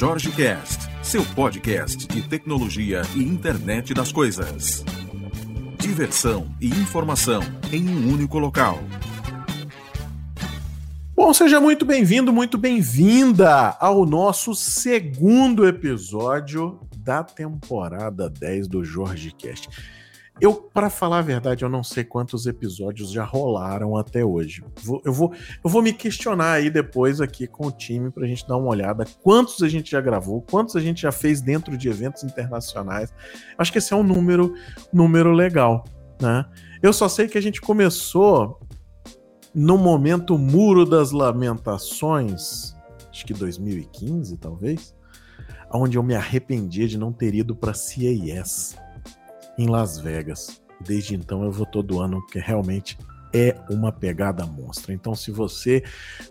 Jorge Cast, seu podcast de tecnologia e internet das coisas. Diversão e informação em um único local. Bom, seja muito bem-vindo, muito bem-vinda ao nosso segundo episódio da temporada 10 do Jorge Cast. Eu, para falar a verdade, eu não sei quantos episódios já rolaram até hoje. Vou, eu, vou, eu vou me questionar aí depois aqui com o time para a gente dar uma olhada. Quantos a gente já gravou, quantos a gente já fez dentro de eventos internacionais. Acho que esse é um número, número legal, né? Eu só sei que a gente começou no momento Muro das Lamentações, acho que 2015, talvez, onde eu me arrependi de não ter ido para CES em Las Vegas. Desde então eu vou todo ano, porque realmente é uma pegada monstra. Então, se você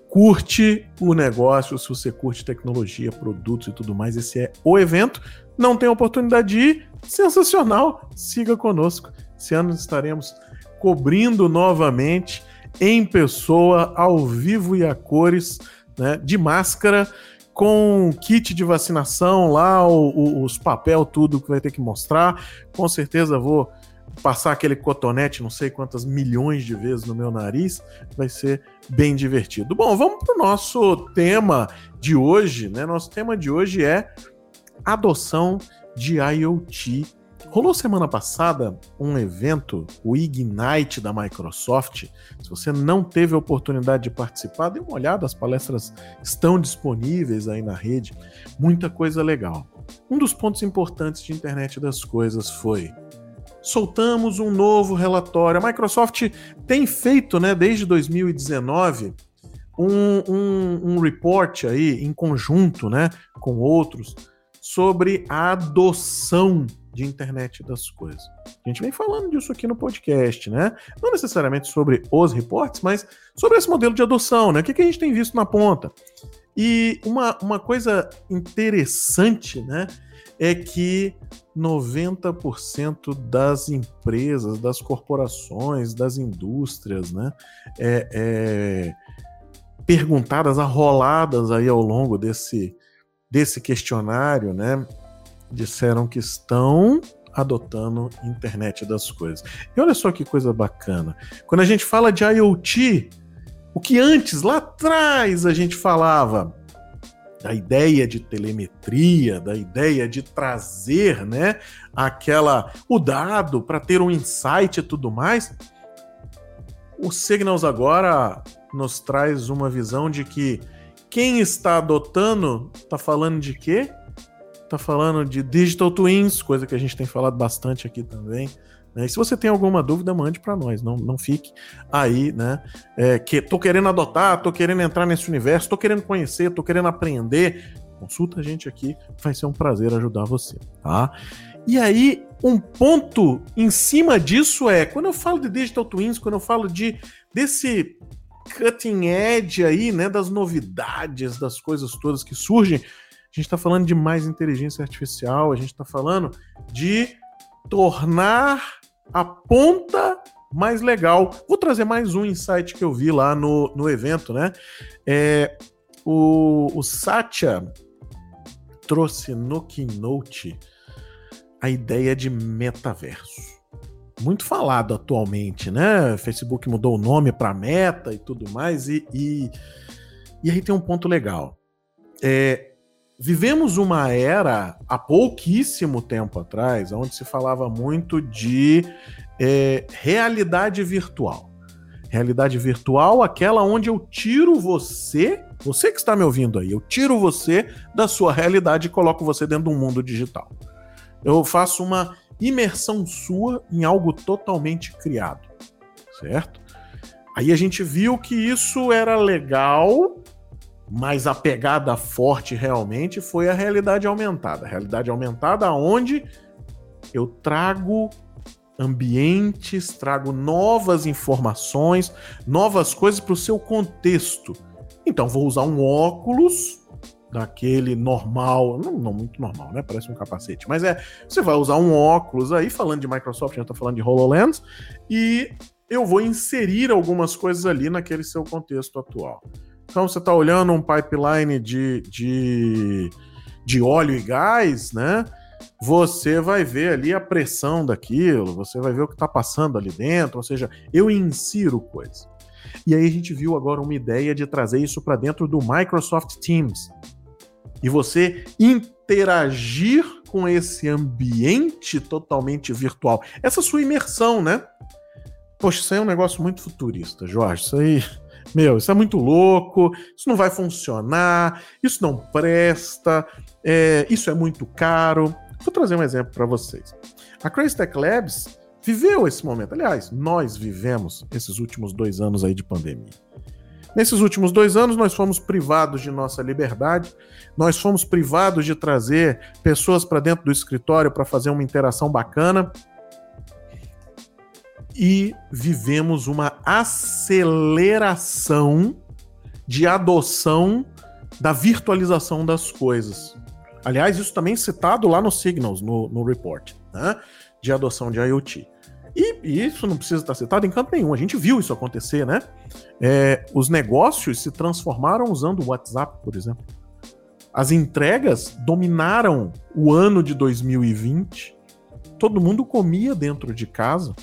curte o negócio, se você curte tecnologia, produtos e tudo mais, esse é o evento. Não tem oportunidade de ir? Sensacional! Siga conosco. Esse ano estaremos cobrindo novamente em pessoa, ao vivo e a cores, né, de máscara, com kit de vacinação lá, o, o, os papel, tudo que vai ter que mostrar. Com certeza vou passar aquele cotonete, não sei quantas milhões de vezes no meu nariz, vai ser bem divertido. Bom, vamos para o nosso tema de hoje, né? Nosso tema de hoje é adoção de IoT Rolou semana passada um evento, o Ignite da Microsoft. Se você não teve a oportunidade de participar, dê uma olhada, as palestras estão disponíveis aí na rede. Muita coisa legal. Um dos pontos importantes de internet das coisas foi soltamos um novo relatório. A Microsoft tem feito, né, desde 2019, um, um, um report aí em conjunto, né, com outros, sobre a adoção de internet das coisas. A gente vem falando disso aqui no podcast, né? Não necessariamente sobre os reportes, mas sobre esse modelo de adoção, né? O que, que a gente tem visto na ponta? E uma, uma coisa interessante, né? É que 90% das empresas, das corporações, das indústrias, né? É, é, perguntadas, arroladas aí ao longo desse, desse questionário, né? Disseram que estão adotando internet das coisas. E olha só que coisa bacana. Quando a gente fala de IoT, o que antes, lá atrás, a gente falava da ideia de telemetria, da ideia de trazer, né, aquela o dado para ter um insight e tudo mais. O Signals agora nos traz uma visão de que quem está adotando está falando de quê? Tá falando de Digital Twins, coisa que a gente tem falado bastante aqui também. Né? E se você tem alguma dúvida, mande para nós, não, não fique aí, né? É, que tô querendo adotar, tô querendo entrar nesse universo, tô querendo conhecer, tô querendo aprender. Consulta a gente aqui, vai ser um prazer ajudar você, tá? E aí, um ponto em cima disso é, quando eu falo de Digital Twins, quando eu falo de desse cutting edge aí, né, das novidades, das coisas todas que surgem, a gente está falando de mais inteligência artificial, a gente está falando de tornar a ponta mais legal. Vou trazer mais um insight que eu vi lá no, no evento, né? É, o, o Satya trouxe no Keynote a ideia de metaverso. Muito falado atualmente, né? Facebook mudou o nome para Meta e tudo mais, e, e, e aí tem um ponto legal. É, Vivemos uma era há pouquíssimo tempo atrás, onde se falava muito de é, realidade virtual. Realidade virtual, aquela onde eu tiro você, você que está me ouvindo aí, eu tiro você da sua realidade e coloco você dentro de um mundo digital. Eu faço uma imersão sua em algo totalmente criado, certo? Aí a gente viu que isso era legal mas a pegada forte realmente foi a realidade aumentada. A realidade aumentada onde eu trago ambientes, trago novas informações, novas coisas para o seu contexto. Então vou usar um óculos daquele normal, não, não, muito normal, né? Parece um capacete, mas é, você vai usar um óculos aí, falando de Microsoft, já está falando de HoloLens, e eu vou inserir algumas coisas ali naquele seu contexto atual. Então você está olhando um pipeline de, de, de óleo e gás, né? Você vai ver ali a pressão daquilo, você vai ver o que está passando ali dentro, ou seja, eu insiro coisa. E aí a gente viu agora uma ideia de trazer isso para dentro do Microsoft Teams. E você interagir com esse ambiente totalmente virtual. Essa sua imersão, né? Poxa, isso aí é um negócio muito futurista, Jorge. Isso aí, meu, isso é muito louco, isso não vai funcionar, isso não presta, é, isso é muito caro. Vou trazer um exemplo para vocês. A Crazy Tech Labs viveu esse momento. Aliás, nós vivemos esses últimos dois anos aí de pandemia. Nesses últimos dois anos, nós fomos privados de nossa liberdade, nós fomos privados de trazer pessoas para dentro do escritório para fazer uma interação bacana e vivemos uma aceleração de adoção da virtualização das coisas. Aliás, isso também é citado lá no Signals, no, no report, né? de adoção de IoT. E, e, isso não precisa estar citado em canto nenhum. A gente viu isso acontecer, né? É, os negócios se transformaram usando o WhatsApp, por exemplo. As entregas dominaram o ano de 2020. Todo mundo comia dentro de casa.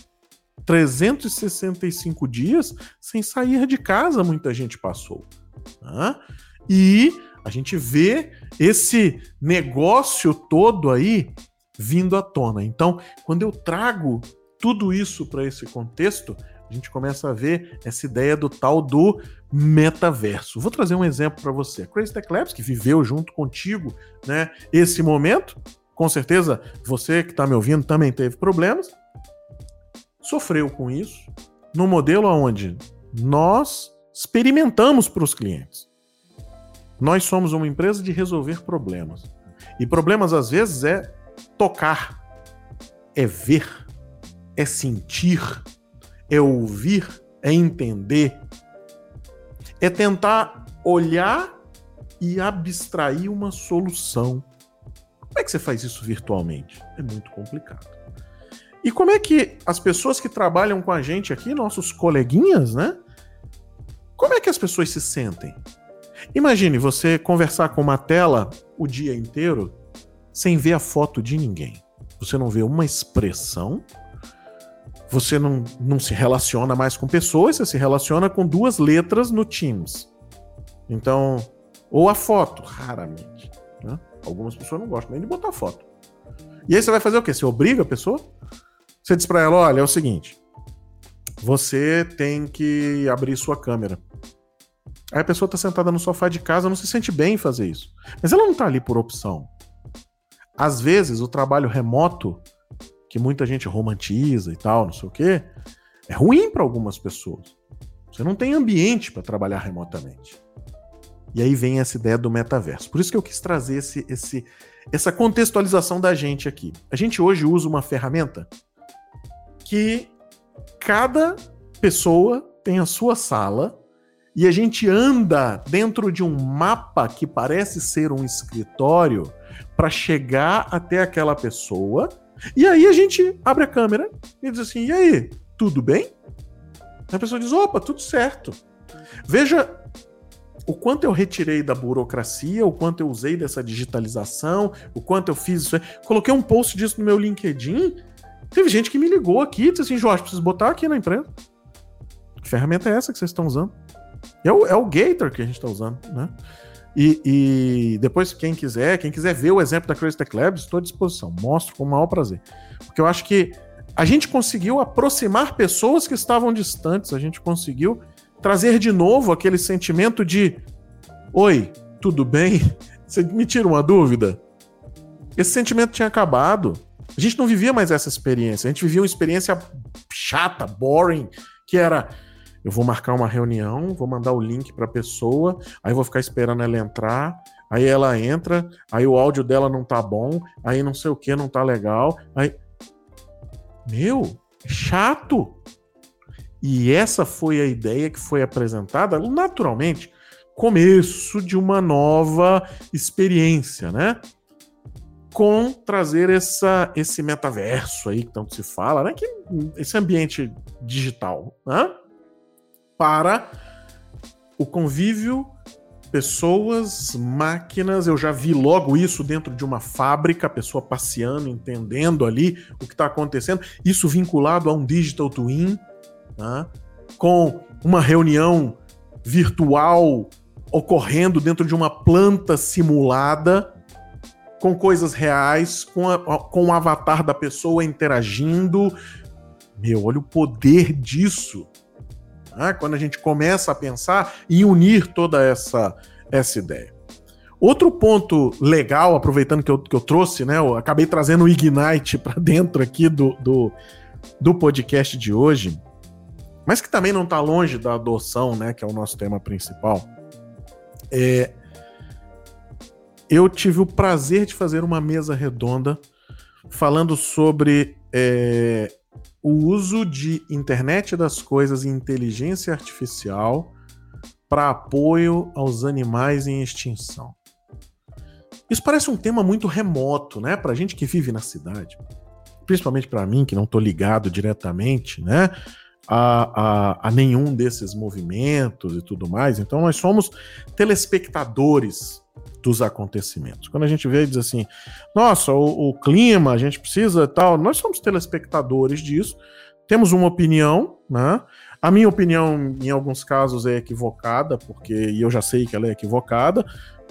365 dias sem sair de casa, muita gente passou. Né? E a gente vê esse negócio todo aí vindo à tona. Então, quando eu trago tudo isso para esse contexto, a gente começa a ver essa ideia do tal do metaverso. Vou trazer um exemplo para você. A Crazy Tech Labs, que viveu junto contigo né, esse momento, com certeza você que está me ouvindo também teve problemas, sofreu com isso, no modelo onde nós experimentamos para os clientes. Nós somos uma empresa de resolver problemas. E problemas, às vezes, é tocar, é ver é sentir, é ouvir, é entender, é tentar olhar e abstrair uma solução. Como é que você faz isso virtualmente? É muito complicado. E como é que as pessoas que trabalham com a gente aqui, nossos coleguinhas, né? Como é que as pessoas se sentem? Imagine você conversar com uma tela o dia inteiro sem ver a foto de ninguém. Você não vê uma expressão, você não, não se relaciona mais com pessoas, você se relaciona com duas letras no Teams. Então, ou a foto, raramente. Né? Algumas pessoas não gostam nem de botar foto. E aí você vai fazer o quê? Você obriga a pessoa? Você diz para ela: olha, é o seguinte, você tem que abrir sua câmera. Aí a pessoa tá sentada no sofá de casa, não se sente bem em fazer isso. Mas ela não tá ali por opção. Às vezes, o trabalho remoto que muita gente romantiza e tal, não sei o quê, é ruim para algumas pessoas. Você não tem ambiente para trabalhar remotamente. E aí vem essa ideia do metaverso. Por isso que eu quis trazer esse, esse, essa contextualização da gente aqui. A gente hoje usa uma ferramenta que cada pessoa tem a sua sala e a gente anda dentro de um mapa que parece ser um escritório para chegar até aquela pessoa e aí a gente abre a câmera e diz assim: e aí, tudo bem? A pessoa diz: opa, tudo certo. Veja o quanto eu retirei da burocracia, o quanto eu usei dessa digitalização, o quanto eu fiz isso. Coloquei um post disso no meu LinkedIn. Teve gente que me ligou aqui e disse assim: Jorge, preciso botar aqui na empresa. Que ferramenta é essa que vocês estão usando? É o, é o Gator que a gente está usando, né? E, e, depois, quem quiser, quem quiser ver o exemplo da Crazy Tech Labs, estou à disposição. Mostro com o maior prazer. Porque eu acho que a gente conseguiu aproximar pessoas que estavam distantes, a gente conseguiu trazer de novo aquele sentimento de: Oi, tudo bem? Você me tira uma dúvida? Esse sentimento tinha acabado. A gente não vivia mais essa experiência. A gente vivia uma experiência chata, boring, que era eu vou marcar uma reunião, vou mandar o link para a pessoa, aí vou ficar esperando ela entrar, aí ela entra, aí o áudio dela não tá bom, aí não sei o que não tá legal, aí meu, chato. E essa foi a ideia que foi apresentada, naturalmente, começo de uma nova experiência, né? Com trazer essa, esse metaverso aí que tanto se fala, né? Que, esse ambiente digital, né? para o convívio pessoas, máquinas, eu já vi logo isso dentro de uma fábrica, a pessoa passeando, entendendo ali o que está acontecendo, isso vinculado a um digital twin, né? com uma reunião virtual ocorrendo dentro de uma planta simulada, com coisas reais, com, a, com o avatar da pessoa interagindo. Meu, olha o poder disso. Né? Quando a gente começa a pensar e unir toda essa, essa ideia. Outro ponto legal, aproveitando que eu, que eu trouxe, né? Eu acabei trazendo o Ignite para dentro aqui do, do, do podcast de hoje, mas que também não está longe da adoção, né? Que é o nosso tema principal. É, eu tive o prazer de fazer uma mesa redonda falando sobre é, o uso de internet das coisas e inteligência artificial para apoio aos animais em extinção. Isso parece um tema muito remoto, né, para gente que vive na cidade, principalmente para mim que não estou ligado diretamente, né, a, a, a, nenhum desses movimentos e tudo mais. Então nós somos telespectadores dos acontecimentos. Quando a gente vê e diz assim, nossa, o, o clima, a gente precisa tal, nós somos telespectadores disso, temos uma opinião, né? A minha opinião, em alguns casos, é equivocada, porque eu já sei que ela é equivocada,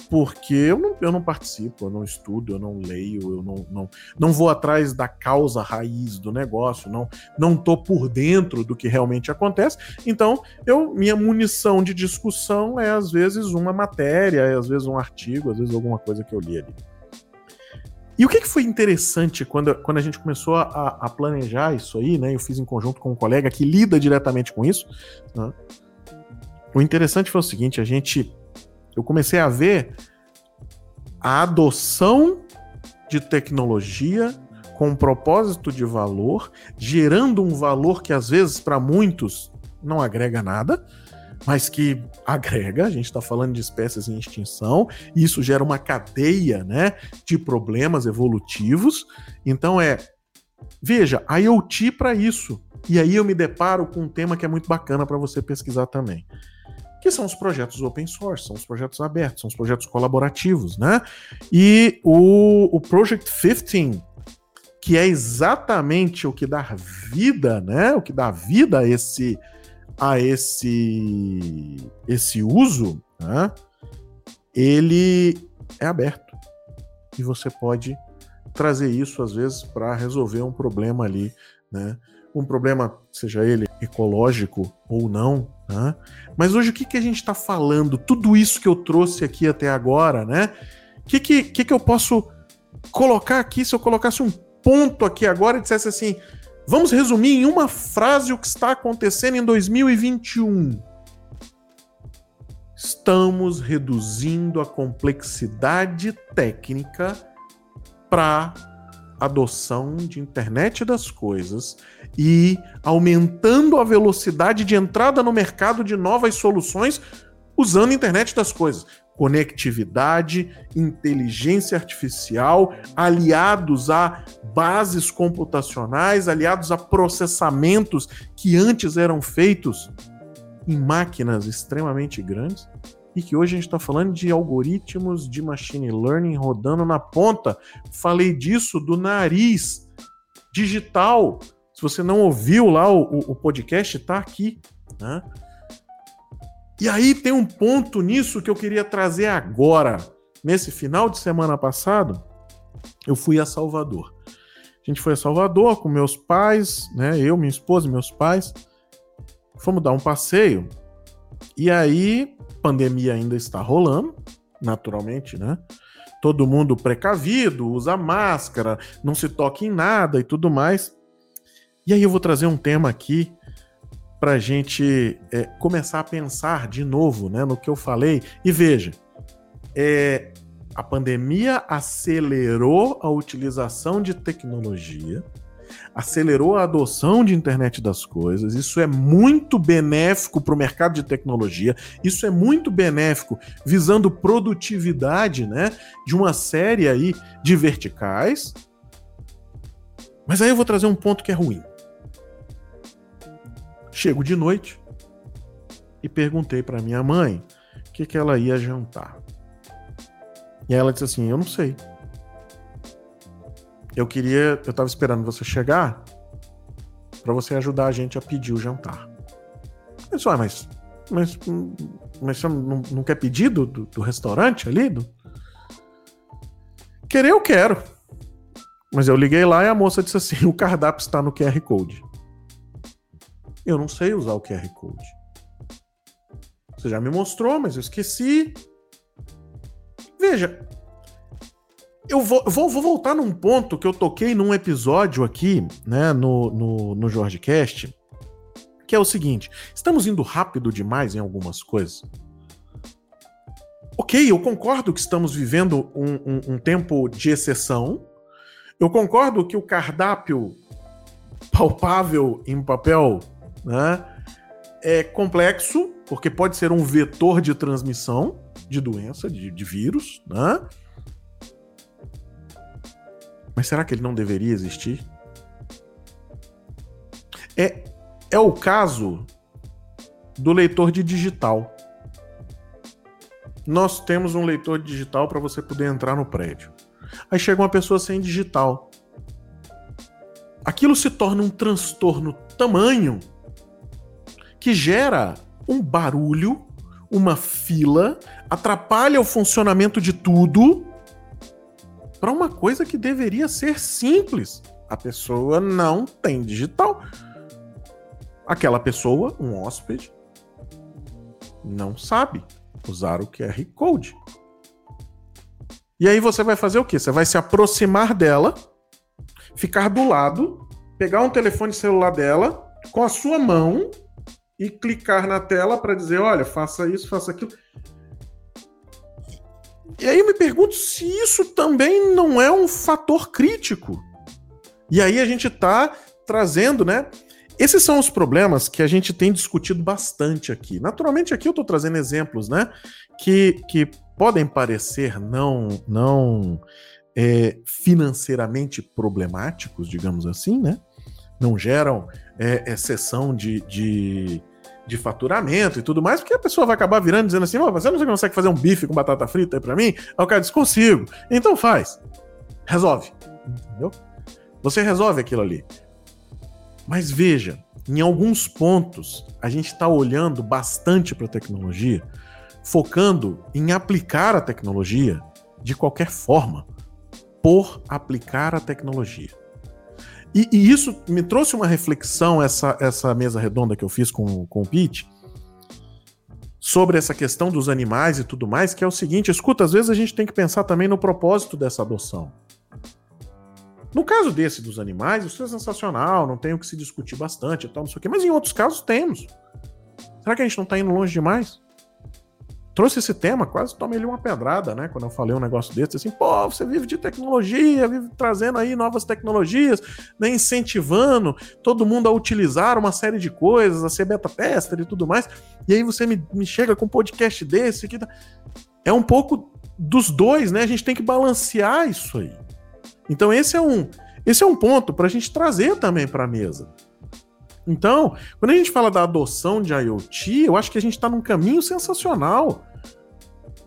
porque eu não, eu não participo, eu não estudo, eu não leio, eu não, não, não vou atrás da causa raiz do negócio, não não tô por dentro do que realmente acontece. Então, eu minha munição de discussão é às vezes uma matéria, é às vezes um artigo, às vezes alguma coisa que eu li ali. E o que, que foi interessante quando, quando a gente começou a, a, planejar isso aí, né? Eu fiz em conjunto com um colega que lida diretamente com isso. Né? O interessante foi o seguinte: a gente. Eu comecei a ver a adoção de tecnologia com propósito de valor, gerando um valor que às vezes para muitos não agrega nada, mas que agrega, a gente está falando de espécies em extinção, e isso gera uma cadeia né, de problemas evolutivos. Então é, veja, a IoT para isso. E aí eu me deparo com um tema que é muito bacana para você pesquisar também. Que são os projetos open source, são os projetos abertos, são os projetos colaborativos, né? E o, o Project 15, que é exatamente o que dá vida, né? O que dá vida a esse, a esse, esse uso, né, ele é aberto. E você pode trazer isso, às vezes, para resolver um problema ali, né? Um problema, seja ele ecológico ou não, né? Mas hoje o que, que a gente está falando? Tudo isso que eu trouxe aqui até agora, né? O que, que, que, que eu posso colocar aqui se eu colocasse um ponto aqui agora e dissesse assim: Vamos resumir em uma frase o que está acontecendo em 2021. Estamos reduzindo a complexidade técnica para adoção de internet das coisas e aumentando a velocidade de entrada no mercado de novas soluções usando internet das coisas. Conectividade, inteligência artificial, aliados a bases computacionais, aliados a processamentos que antes eram feitos em máquinas extremamente grandes e que hoje a gente está falando de algoritmos de machine learning rodando na ponta. Falei disso do nariz digital. Se você não ouviu lá o, o podcast, está aqui. Né? E aí tem um ponto nisso que eu queria trazer agora. Nesse final de semana passado, eu fui a Salvador. A gente foi a Salvador com meus pais, né? Eu, minha esposa, meus pais. Fomos dar um passeio. E aí, pandemia ainda está rolando, naturalmente, né? Todo mundo precavido, usa máscara, não se toca em nada e tudo mais. E aí eu vou trazer um tema aqui para a gente é, começar a pensar de novo né, no que eu falei. E veja, é, a pandemia acelerou a utilização de tecnologia, acelerou a adoção de internet das coisas. Isso é muito benéfico para o mercado de tecnologia. Isso é muito benéfico visando produtividade, né, de uma série aí de verticais. Mas aí eu vou trazer um ponto que é ruim. Chego de noite e perguntei para minha mãe, que, que ela ia jantar. E ela disse assim: Eu não sei. Eu queria. Eu tava esperando você chegar para você ajudar a gente a pedir o jantar. Eu disse, ah, mas. Mas, mas você não, não quer pedir do, do, do restaurante ali? Do... Querer eu quero. Mas eu liguei lá e a moça disse assim: o cardápio está no QR Code. Eu não sei usar o QR Code. Você já me mostrou, mas eu esqueci. Veja, eu vou, vou, vou, voltar num ponto que eu toquei num episódio aqui, né, no, no, no que é o seguinte: estamos indo rápido demais em algumas coisas. Ok, eu concordo que estamos vivendo um, um, um tempo de exceção. Eu concordo que o cardápio palpável em papel né, é complexo, porque pode ser um vetor de transmissão de doença, de, de vírus, né? Mas será que ele não deveria existir? É, é o caso do leitor de digital. Nós temos um leitor digital para você poder entrar no prédio. Aí chega uma pessoa sem digital. Aquilo se torna um transtorno tamanho que gera um barulho, uma fila, atrapalha o funcionamento de tudo para uma coisa que deveria ser simples. A pessoa não tem digital. Aquela pessoa, um hóspede, não sabe usar o QR Code. E aí você vai fazer o quê? Você vai se aproximar dela, ficar do lado, pegar um telefone celular dela com a sua mão e clicar na tela para dizer, olha, faça isso, faça aquilo. E aí eu me pergunto se isso também não é um fator crítico. E aí a gente está trazendo, né? Esses são os problemas que a gente tem discutido bastante aqui. Naturalmente, aqui eu estou trazendo exemplos, né? Que, que podem parecer não, não é, financeiramente problemáticos, digamos assim, né? Não geram é, exceção de, de de faturamento e tudo mais, porque a pessoa vai acabar virando dizendo assim: você não consegue fazer um bife com batata frita aí pra mim? Aí o cara diz: consigo. Então faz. Resolve. Entendeu? Você resolve aquilo ali. Mas veja, em alguns pontos, a gente está olhando bastante para a tecnologia, focando em aplicar a tecnologia de qualquer forma, por aplicar a tecnologia. E, e, isso me trouxe uma reflexão, essa, essa mesa redonda que eu fiz com, com o Pete, sobre essa questão dos animais e tudo mais, que é o seguinte: escuta, às vezes a gente tem que pensar também no propósito dessa adoção. No caso desse dos animais, isso é sensacional, não tem o que se discutir bastante e tal, não sei o quê, mas em outros casos temos. Será que a gente não está indo longe demais? Trouxe esse tema, quase tomei ele uma pedrada, né? Quando eu falei um negócio desse, assim, pô, você vive de tecnologia, vive trazendo aí novas tecnologias, né? incentivando todo mundo a utilizar uma série de coisas, a ser beta tester e tudo mais. E aí você me, me chega com um podcast desse que tá... é um pouco dos dois, né? A gente tem que balancear isso aí. Então esse é um esse é um ponto para a gente trazer também para a mesa. Então, quando a gente fala da adoção de IoT, eu acho que a gente está num caminho sensacional.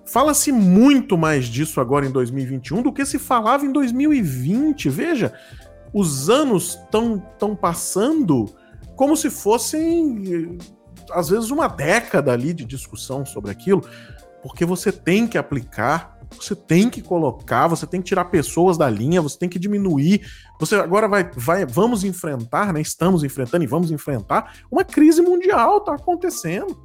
Fala-se muito mais disso agora em 2021 do que se falava em 2020. Veja, os anos estão tão passando como se fossem, às vezes, uma década ali de discussão sobre aquilo, porque você tem que aplicar você tem que colocar, você tem que tirar pessoas da linha, você tem que diminuir. Você agora vai, vai vamos enfrentar, né? Estamos enfrentando e vamos enfrentar uma crise mundial, tá acontecendo.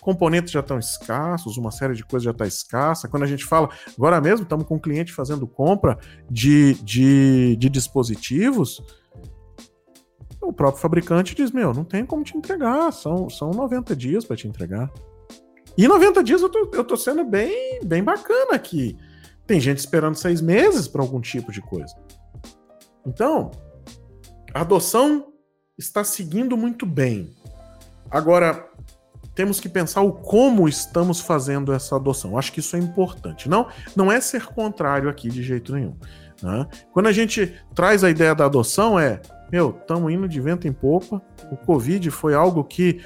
Componentes já estão escassos, uma série de coisas já está escassa. Quando a gente fala, agora mesmo estamos com um cliente fazendo compra de, de, de dispositivos, o próprio fabricante diz: Meu, não tem como te entregar, são, são 90 dias para te entregar. E 90 dias eu tô, eu tô sendo bem, bem bacana aqui. Tem gente esperando seis meses para algum tipo de coisa. Então, a adoção está seguindo muito bem. Agora, temos que pensar o como estamos fazendo essa adoção. Acho que isso é importante. Não, não é ser contrário aqui de jeito nenhum. Né? Quando a gente traz a ideia da adoção, é meu, estamos indo de vento em popa. O Covid foi algo que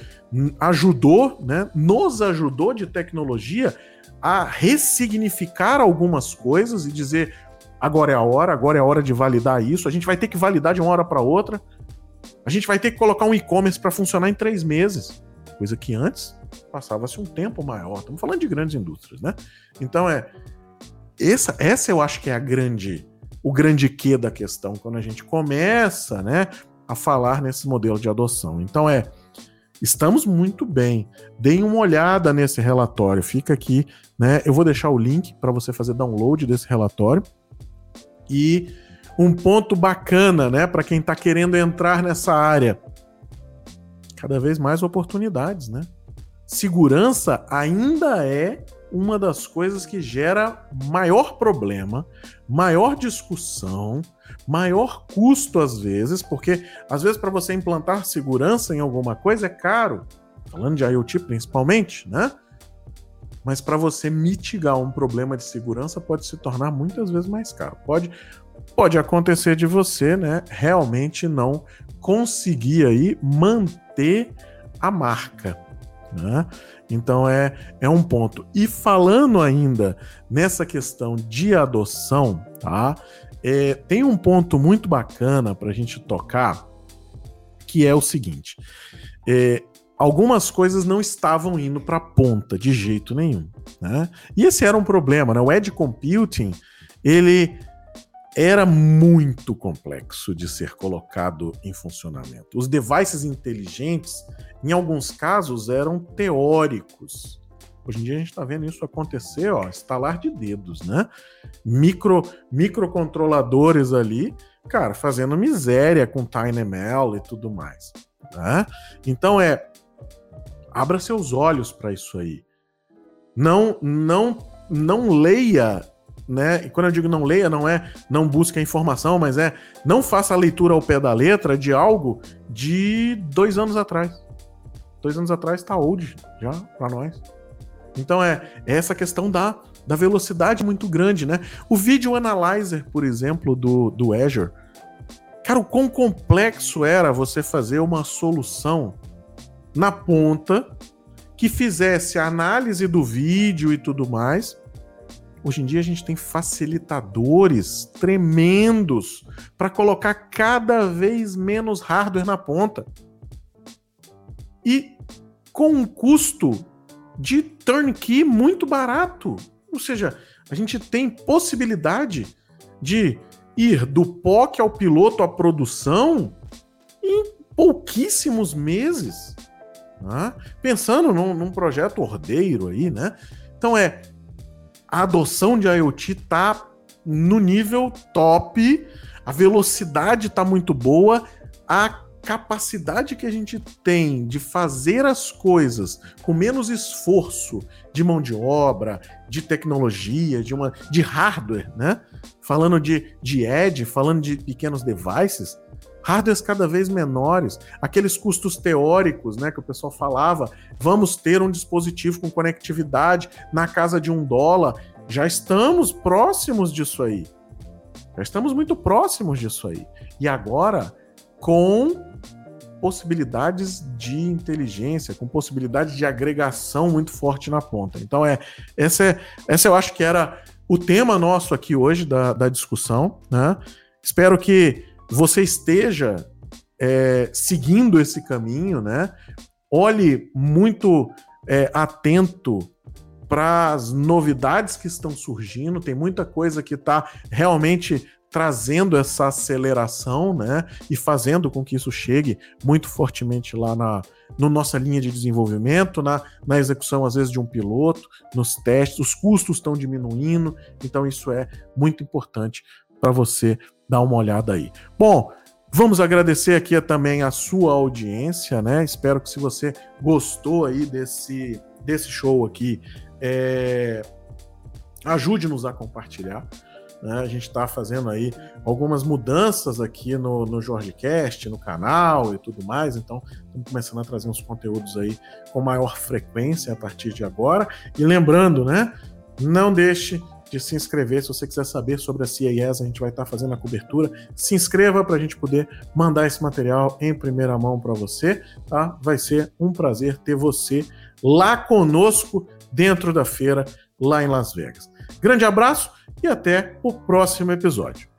ajudou, né? Nos ajudou de tecnologia a ressignificar algumas coisas e dizer agora é a hora, agora é a hora de validar isso. A gente vai ter que validar de uma hora para outra. A gente vai ter que colocar um e-commerce para funcionar em três meses, coisa que antes passava-se um tempo maior. Estamos falando de grandes indústrias, né? Então é essa, essa eu acho que é a grande o grande quê da questão quando a gente começa, né, a falar nesse modelo de adoção. Então é Estamos muito bem. Deem uma olhada nesse relatório. Fica aqui, né? Eu vou deixar o link para você fazer download desse relatório. E um ponto bacana, né, para quem está querendo entrar nessa área. Cada vez mais oportunidades, né? Segurança ainda é uma das coisas que gera maior problema, maior discussão, maior custo às vezes, porque às vezes para você implantar segurança em alguma coisa é caro, falando de IoT principalmente, né? Mas para você mitigar um problema de segurança pode se tornar muitas vezes mais caro. Pode pode acontecer de você, né, realmente não conseguir aí manter a marca, né? Então é, é um ponto. E falando ainda nessa questão de adoção, tá? É, tem um ponto muito bacana para a gente tocar, que é o seguinte: é, algumas coisas não estavam indo para a ponta de jeito nenhum, né? E esse era um problema, né? O edge computing ele era muito complexo de ser colocado em funcionamento. Os devices inteligentes, em alguns casos, eram teóricos. Hoje em dia a gente está vendo isso acontecer, ó, estalar de dedos, né? Micro, microcontroladores ali, cara, fazendo miséria com TinyML e tudo mais. Né? Então é, abra seus olhos para isso aí. Não, não, não leia né? E quando eu digo não leia, não é não busque a informação, mas é não faça a leitura ao pé da letra de algo de dois anos atrás. Dois anos atrás está old já para nós. Então é, é, essa questão da, da velocidade muito grande, né? O Video Analyzer, por exemplo, do, do Azure. Cara, o quão complexo era você fazer uma solução na ponta que fizesse a análise do vídeo e tudo mais Hoje em dia a gente tem facilitadores tremendos para colocar cada vez menos hardware na ponta. E com um custo de turnkey muito barato. Ou seja, a gente tem possibilidade de ir do POC ao piloto à produção em pouquíssimos meses. Né? Pensando num, num projeto ordeiro aí, né? Então é a adoção de IoT tá no nível top, a velocidade tá muito boa, a capacidade que a gente tem de fazer as coisas com menos esforço de mão de obra, de tecnologia, de uma de hardware, né? Falando de, de edge, falando de pequenos devices, hardwares cada vez menores, aqueles custos teóricos, né, que o pessoal falava, vamos ter um dispositivo com conectividade na casa de um dólar, já estamos próximos disso aí. Já estamos muito próximos disso aí. E agora, com possibilidades de inteligência, com possibilidades de agregação muito forte na ponta. Então, é essa, é, essa eu acho que era o tema nosso aqui hoje da, da discussão. Né? Espero que você esteja é, seguindo esse caminho, né? Olhe muito é, atento para as novidades que estão surgindo, tem muita coisa que está realmente trazendo essa aceleração, né? E fazendo com que isso chegue muito fortemente lá na no nossa linha de desenvolvimento, na, na execução, às vezes, de um piloto, nos testes, os custos estão diminuindo, então isso é muito importante para você dar uma olhada aí. Bom, vamos agradecer aqui também a sua audiência, né? Espero que se você gostou aí desse, desse show aqui, é, ajude-nos a compartilhar. Né? A gente está fazendo aí algumas mudanças aqui no, no JorgeCast, no canal e tudo mais, então estamos começando a trazer uns conteúdos aí com maior frequência a partir de agora. E lembrando, né? Não deixe de se inscrever. Se você quiser saber sobre a CIES, a gente vai estar fazendo a cobertura. Se inscreva para a gente poder mandar esse material em primeira mão para você. Tá? Vai ser um prazer ter você lá conosco dentro da feira, lá em Las Vegas. Grande abraço e até o próximo episódio.